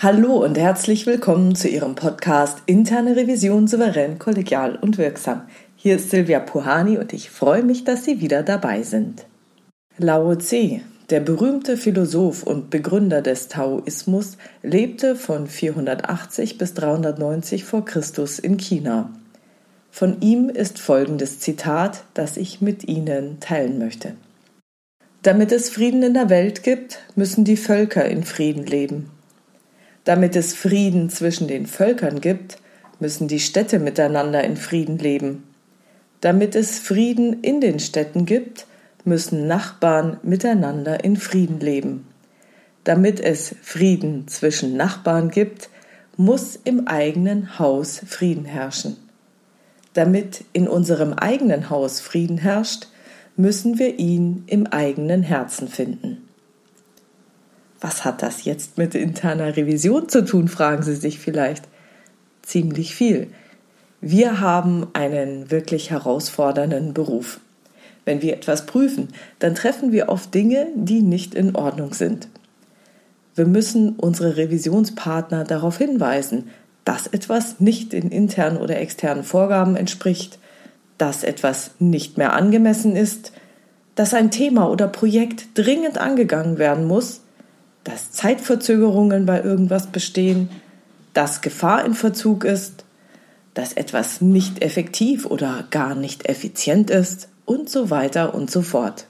Hallo und herzlich willkommen zu Ihrem Podcast Interne Revision souverän, kollegial und wirksam. Hier ist Silvia Puhani und ich freue mich, dass Sie wieder dabei sind. Lao Tse, der berühmte Philosoph und Begründer des Taoismus, lebte von 480 bis 390 vor Christus in China. Von ihm ist folgendes Zitat, das ich mit Ihnen teilen möchte. Damit es Frieden in der Welt gibt, müssen die Völker in Frieden leben. Damit es Frieden zwischen den Völkern gibt, müssen die Städte miteinander in Frieden leben. Damit es Frieden in den Städten gibt, müssen Nachbarn miteinander in Frieden leben. Damit es Frieden zwischen Nachbarn gibt, muss im eigenen Haus Frieden herrschen. Damit in unserem eigenen Haus Frieden herrscht, müssen wir ihn im eigenen Herzen finden. Was hat das jetzt mit interner Revision zu tun, fragen Sie sich vielleicht. Ziemlich viel. Wir haben einen wirklich herausfordernden Beruf. Wenn wir etwas prüfen, dann treffen wir oft Dinge, die nicht in Ordnung sind. Wir müssen unsere Revisionspartner darauf hinweisen, dass etwas nicht in internen oder externen Vorgaben entspricht, dass etwas nicht mehr angemessen ist, dass ein Thema oder Projekt dringend angegangen werden muss dass Zeitverzögerungen bei irgendwas bestehen, dass Gefahr in Verzug ist, dass etwas nicht effektiv oder gar nicht effizient ist und so weiter und so fort.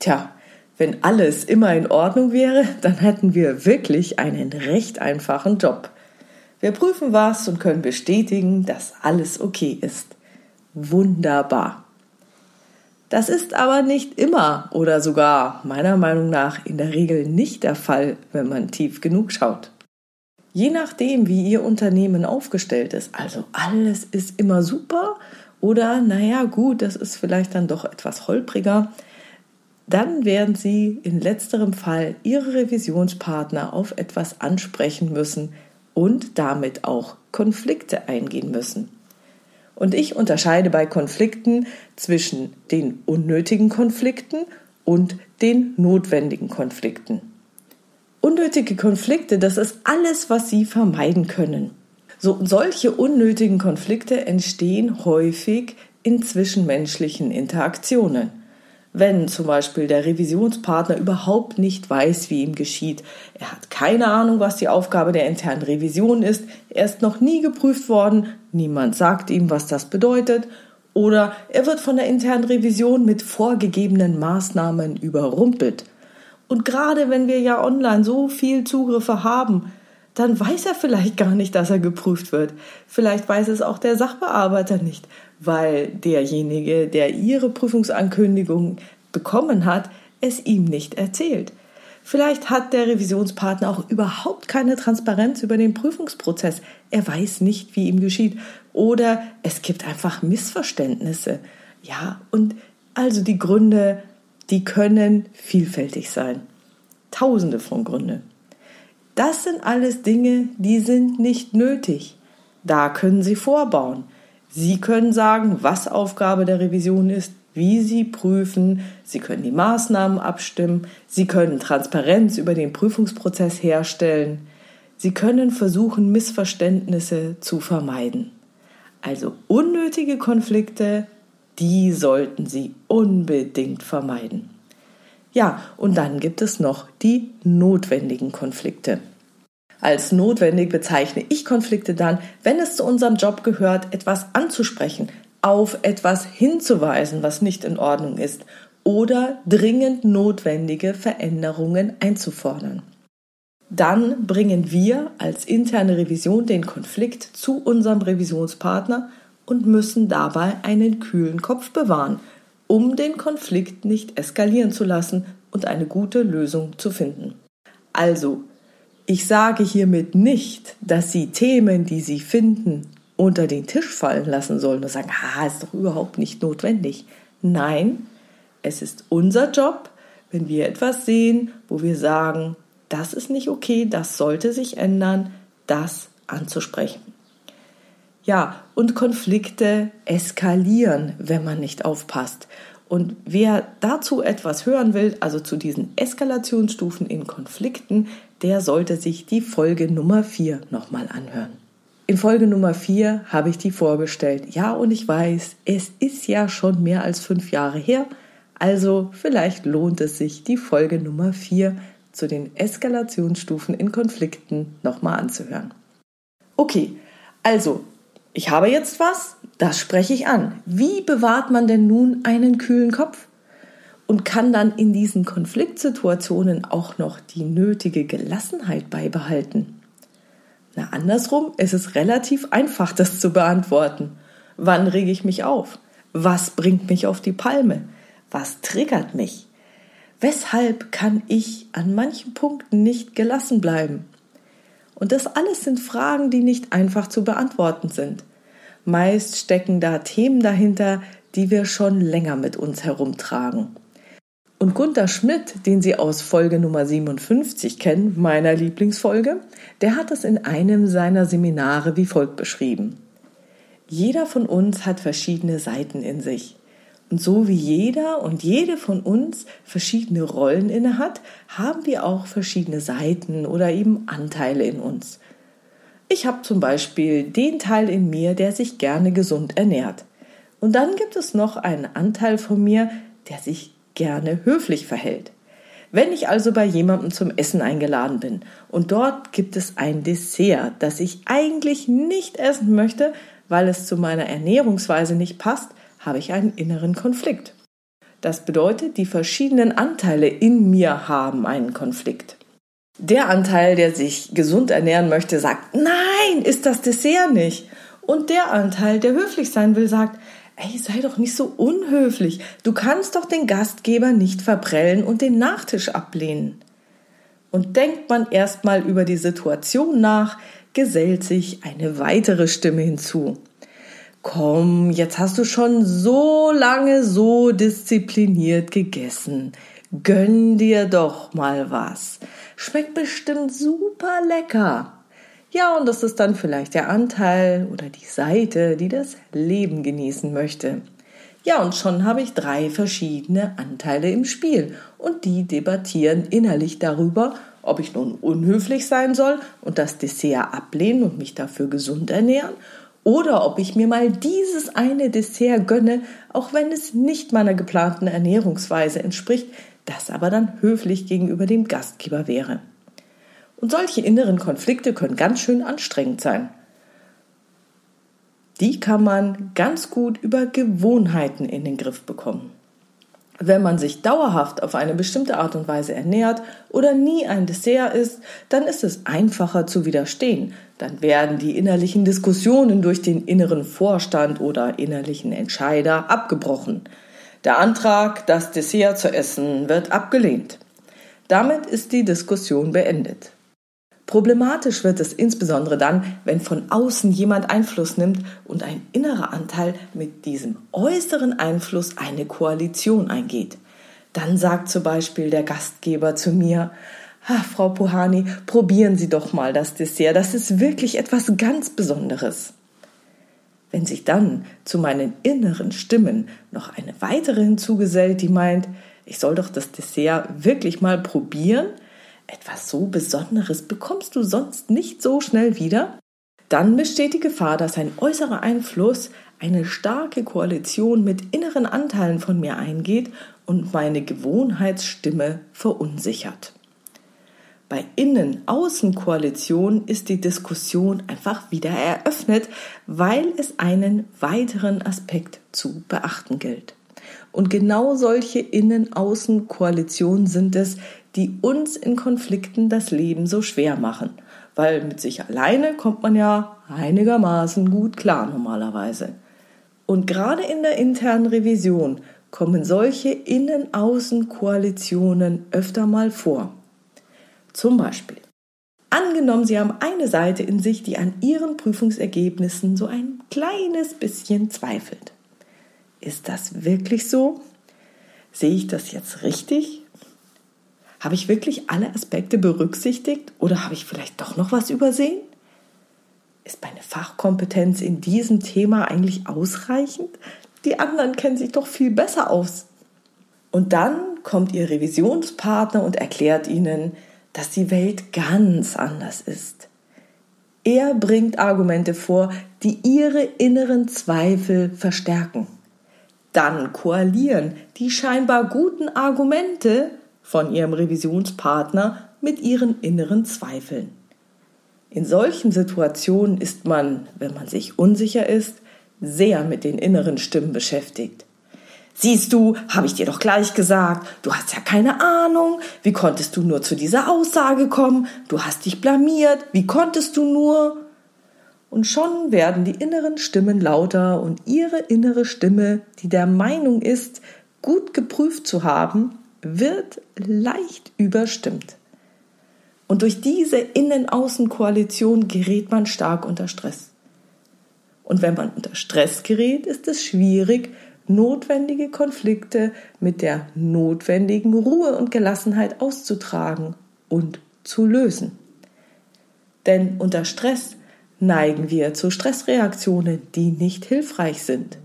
Tja, wenn alles immer in Ordnung wäre, dann hätten wir wirklich einen recht einfachen Job. Wir prüfen was und können bestätigen, dass alles okay ist. Wunderbar. Das ist aber nicht immer oder sogar meiner Meinung nach in der Regel nicht der Fall, wenn man tief genug schaut. Je nachdem, wie Ihr Unternehmen aufgestellt ist, also alles ist immer super oder naja gut, das ist vielleicht dann doch etwas holpriger, dann werden Sie in letzterem Fall Ihre Revisionspartner auf etwas ansprechen müssen und damit auch Konflikte eingehen müssen. Und ich unterscheide bei Konflikten zwischen den unnötigen Konflikten und den notwendigen Konflikten. Unnötige Konflikte, das ist alles, was Sie vermeiden können. So, solche unnötigen Konflikte entstehen häufig in zwischenmenschlichen Interaktionen wenn zum Beispiel der Revisionspartner überhaupt nicht weiß, wie ihm geschieht. Er hat keine Ahnung, was die Aufgabe der internen Revision ist, er ist noch nie geprüft worden, niemand sagt ihm, was das bedeutet, oder er wird von der internen Revision mit vorgegebenen Maßnahmen überrumpelt. Und gerade wenn wir ja online so viel Zugriffe haben, dann weiß er vielleicht gar nicht, dass er geprüft wird. Vielleicht weiß es auch der Sachbearbeiter nicht, weil derjenige, der ihre Prüfungsankündigung bekommen hat, es ihm nicht erzählt. Vielleicht hat der Revisionspartner auch überhaupt keine Transparenz über den Prüfungsprozess. Er weiß nicht, wie ihm geschieht. Oder es gibt einfach Missverständnisse. Ja, und also die Gründe, die können vielfältig sein. Tausende von Gründen. Das sind alles Dinge, die sind nicht nötig. Da können Sie vorbauen. Sie können sagen, was Aufgabe der Revision ist, wie Sie prüfen, Sie können die Maßnahmen abstimmen, Sie können Transparenz über den Prüfungsprozess herstellen, Sie können versuchen, Missverständnisse zu vermeiden. Also unnötige Konflikte, die sollten Sie unbedingt vermeiden. Ja, und dann gibt es noch die notwendigen Konflikte. Als notwendig bezeichne ich Konflikte dann, wenn es zu unserem Job gehört, etwas anzusprechen, auf etwas hinzuweisen, was nicht in Ordnung ist, oder dringend notwendige Veränderungen einzufordern. Dann bringen wir als interne Revision den Konflikt zu unserem Revisionspartner und müssen dabei einen kühlen Kopf bewahren um den Konflikt nicht eskalieren zu lassen und eine gute Lösung zu finden. Also, ich sage hiermit nicht, dass Sie Themen, die Sie finden, unter den Tisch fallen lassen sollen und sagen, ah, ist doch überhaupt nicht notwendig. Nein, es ist unser Job, wenn wir etwas sehen, wo wir sagen, das ist nicht okay, das sollte sich ändern, das anzusprechen. Ja, und Konflikte eskalieren, wenn man nicht aufpasst. Und wer dazu etwas hören will, also zu diesen Eskalationsstufen in Konflikten, der sollte sich die Folge Nummer 4 nochmal anhören. In Folge Nummer 4 habe ich die vorgestellt. Ja, und ich weiß, es ist ja schon mehr als fünf Jahre her, also vielleicht lohnt es sich, die Folge Nummer 4 zu den Eskalationsstufen in Konflikten nochmal anzuhören. Okay, also, ich habe jetzt was, das spreche ich an. Wie bewahrt man denn nun einen kühlen Kopf? Und kann dann in diesen Konfliktsituationen auch noch die nötige Gelassenheit beibehalten? Na, andersrum ist es relativ einfach, das zu beantworten. Wann rege ich mich auf? Was bringt mich auf die Palme? Was triggert mich? Weshalb kann ich an manchen Punkten nicht gelassen bleiben? Und das alles sind Fragen, die nicht einfach zu beantworten sind. Meist stecken da Themen dahinter, die wir schon länger mit uns herumtragen. Und Gunther Schmidt, den Sie aus Folge Nummer 57 kennen, meiner Lieblingsfolge, der hat es in einem seiner Seminare wie folgt beschrieben. Jeder von uns hat verschiedene Seiten in sich. Und so wie jeder und jede von uns verschiedene Rollen inne hat, haben wir auch verschiedene Seiten oder eben Anteile in uns. Ich habe zum Beispiel den Teil in mir, der sich gerne gesund ernährt. Und dann gibt es noch einen Anteil von mir, der sich gerne höflich verhält. Wenn ich also bei jemandem zum Essen eingeladen bin und dort gibt es ein Dessert, das ich eigentlich nicht essen möchte, weil es zu meiner Ernährungsweise nicht passt, habe ich einen inneren Konflikt. Das bedeutet, die verschiedenen Anteile in mir haben einen Konflikt. Der Anteil, der sich gesund ernähren möchte, sagt, nein, ist das Dessert nicht. Und der Anteil, der höflich sein will, sagt, Ey, sei doch nicht so unhöflich. Du kannst doch den Gastgeber nicht verprellen und den Nachtisch ablehnen. Und denkt man erstmal über die Situation nach, gesellt sich eine weitere Stimme hinzu. Komm, jetzt hast du schon so lange so diszipliniert gegessen. Gönn dir doch mal was. Schmeckt bestimmt super lecker. Ja, und das ist dann vielleicht der Anteil oder die Seite, die das Leben genießen möchte. Ja, und schon habe ich drei verschiedene Anteile im Spiel und die debattieren innerlich darüber, ob ich nun unhöflich sein soll und das Dessert ablehnen und mich dafür gesund ernähren oder ob ich mir mal dieses eine Dessert gönne, auch wenn es nicht meiner geplanten Ernährungsweise entspricht, das aber dann höflich gegenüber dem Gastgeber wäre. Und solche inneren Konflikte können ganz schön anstrengend sein. Die kann man ganz gut über Gewohnheiten in den Griff bekommen. Wenn man sich dauerhaft auf eine bestimmte Art und Weise ernährt oder nie ein Dessert isst, dann ist es einfacher zu widerstehen. Dann werden die innerlichen Diskussionen durch den inneren Vorstand oder innerlichen Entscheider abgebrochen. Der Antrag, das Dessert zu essen, wird abgelehnt. Damit ist die Diskussion beendet. Problematisch wird es insbesondere dann, wenn von außen jemand Einfluss nimmt und ein innerer Anteil mit diesem äußeren Einfluss eine Koalition eingeht. Dann sagt zum Beispiel der Gastgeber zu mir, ah, Frau Puhani, probieren Sie doch mal das Dessert, das ist wirklich etwas ganz Besonderes. Wenn sich dann zu meinen inneren Stimmen noch eine weitere hinzugesellt, die meint, ich soll doch das Dessert wirklich mal probieren, etwas so Besonderes bekommst du sonst nicht so schnell wieder, dann besteht die Gefahr, dass ein äußerer Einfluss eine starke Koalition mit inneren Anteilen von mir eingeht und meine Gewohnheitsstimme verunsichert. Bei Innen-Außen-Koalition ist die Diskussion einfach wieder eröffnet, weil es einen weiteren Aspekt zu beachten gilt. Und genau solche Innen-Außen-Koalitionen sind es, die uns in Konflikten das Leben so schwer machen. Weil mit sich alleine kommt man ja einigermaßen gut klar normalerweise. Und gerade in der internen Revision kommen solche Innen-Außen-Koalitionen öfter mal vor. Zum Beispiel. Angenommen, Sie haben eine Seite in sich, die an Ihren Prüfungsergebnissen so ein kleines bisschen zweifelt. Ist das wirklich so? Sehe ich das jetzt richtig? Habe ich wirklich alle Aspekte berücksichtigt oder habe ich vielleicht doch noch was übersehen? Ist meine Fachkompetenz in diesem Thema eigentlich ausreichend? Die anderen kennen sich doch viel besser aus. Und dann kommt Ihr Revisionspartner und erklärt Ihnen, dass die Welt ganz anders ist. Er bringt Argumente vor, die ihre inneren Zweifel verstärken. Dann koalieren die scheinbar guten Argumente von ihrem Revisionspartner mit ihren inneren Zweifeln. In solchen Situationen ist man, wenn man sich unsicher ist, sehr mit den inneren Stimmen beschäftigt. Siehst du, habe ich dir doch gleich gesagt, du hast ja keine Ahnung, wie konntest du nur zu dieser Aussage kommen, du hast dich blamiert, wie konntest du nur? Und schon werden die inneren Stimmen lauter und ihre innere Stimme, die der Meinung ist, gut geprüft zu haben, wird leicht überstimmt. Und durch diese Innen-Außen-Koalition gerät man stark unter Stress. Und wenn man unter Stress gerät, ist es schwierig, notwendige Konflikte mit der notwendigen Ruhe und Gelassenheit auszutragen und zu lösen. Denn unter Stress neigen wir zu Stressreaktionen, die nicht hilfreich sind.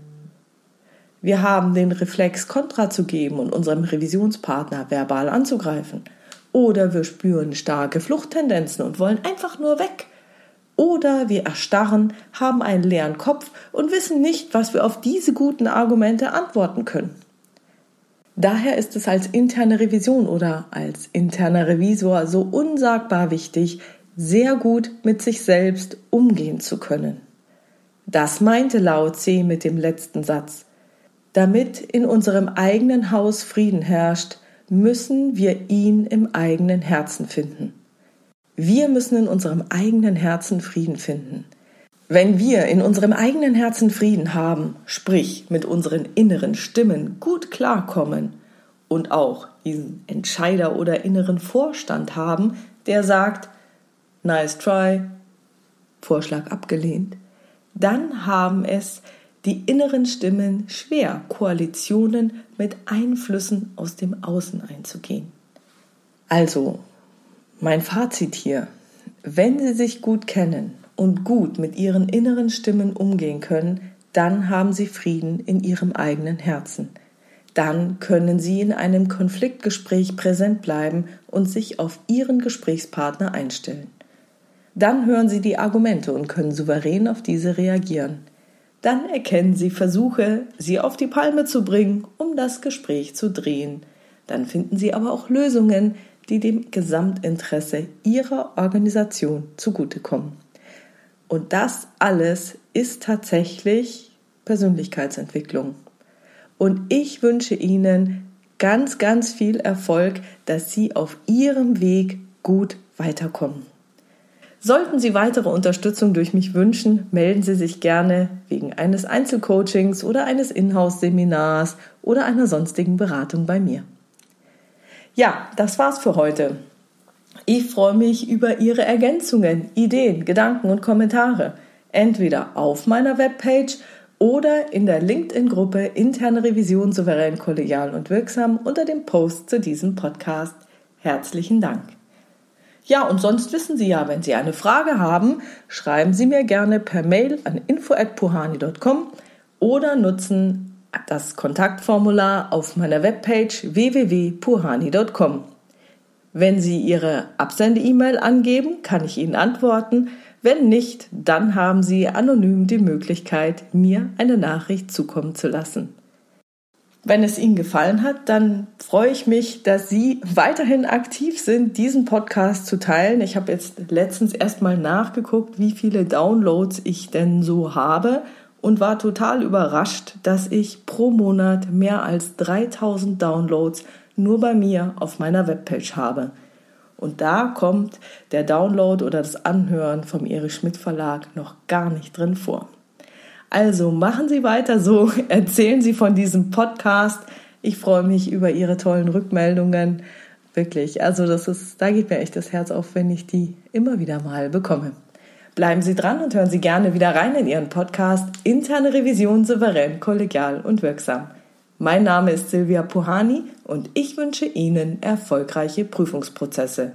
Wir haben den Reflex, Kontra zu geben und unserem Revisionspartner verbal anzugreifen. Oder wir spüren starke Fluchttendenzen und wollen einfach nur weg. Oder wir erstarren, haben einen leeren Kopf und wissen nicht, was wir auf diese guten Argumente antworten können. Daher ist es als interne Revision oder als interner Revisor so unsagbar wichtig, sehr gut mit sich selbst umgehen zu können. Das meinte Lao Tse mit dem letzten Satz. Damit in unserem eigenen Haus Frieden herrscht, müssen wir ihn im eigenen Herzen finden. Wir müssen in unserem eigenen Herzen Frieden finden. Wenn wir in unserem eigenen Herzen Frieden haben, sprich mit unseren inneren Stimmen gut klarkommen und auch diesen Entscheider oder inneren Vorstand haben, der sagt, nice try, Vorschlag abgelehnt, dann haben es die inneren Stimmen schwer, Koalitionen mit Einflüssen aus dem Außen einzugehen. Also, mein Fazit hier. Wenn Sie sich gut kennen und gut mit Ihren inneren Stimmen umgehen können, dann haben Sie Frieden in Ihrem eigenen Herzen. Dann können Sie in einem Konfliktgespräch präsent bleiben und sich auf Ihren Gesprächspartner einstellen. Dann hören Sie die Argumente und können souverän auf diese reagieren. Dann erkennen Sie Versuche, Sie auf die Palme zu bringen, um das Gespräch zu drehen. Dann finden Sie aber auch Lösungen, die dem Gesamtinteresse ihrer Organisation zugutekommen. Und das alles ist tatsächlich Persönlichkeitsentwicklung. Und ich wünsche Ihnen ganz, ganz viel Erfolg, dass Sie auf Ihrem Weg gut weiterkommen. Sollten Sie weitere Unterstützung durch mich wünschen, melden Sie sich gerne wegen eines Einzelcoachings oder eines Inhouse-Seminars oder einer sonstigen Beratung bei mir. Ja, das war's für heute. Ich freue mich über Ihre Ergänzungen, Ideen, Gedanken und Kommentare. Entweder auf meiner Webpage oder in der LinkedIn-Gruppe Interne Revision souverän, kollegial und wirksam unter dem Post zu diesem Podcast. Herzlichen Dank. Ja, und sonst wissen Sie ja, wenn Sie eine Frage haben, schreiben Sie mir gerne per Mail an info@puhani.com oder nutzen das Kontaktformular auf meiner Webpage www.puhani.com. Wenn Sie Ihre Absende-E-Mail angeben, kann ich Ihnen antworten. Wenn nicht, dann haben Sie anonym die Möglichkeit, mir eine Nachricht zukommen zu lassen. Wenn es Ihnen gefallen hat, dann freue ich mich, dass Sie weiterhin aktiv sind, diesen Podcast zu teilen. Ich habe jetzt letztens erstmal nachgeguckt, wie viele Downloads ich denn so habe und war total überrascht, dass ich pro Monat mehr als 3000 Downloads nur bei mir auf meiner Webpage habe. Und da kommt der Download oder das Anhören vom Erich Schmidt Verlag noch gar nicht drin vor. Also machen Sie weiter so, erzählen Sie von diesem Podcast. Ich freue mich über Ihre tollen Rückmeldungen. Wirklich, also das ist, da geht mir echt das Herz auf, wenn ich die immer wieder mal bekomme. Bleiben Sie dran und hören Sie gerne wieder rein in Ihren Podcast Interne Revision souverän, kollegial und wirksam. Mein Name ist Silvia Puhani und ich wünsche Ihnen erfolgreiche Prüfungsprozesse.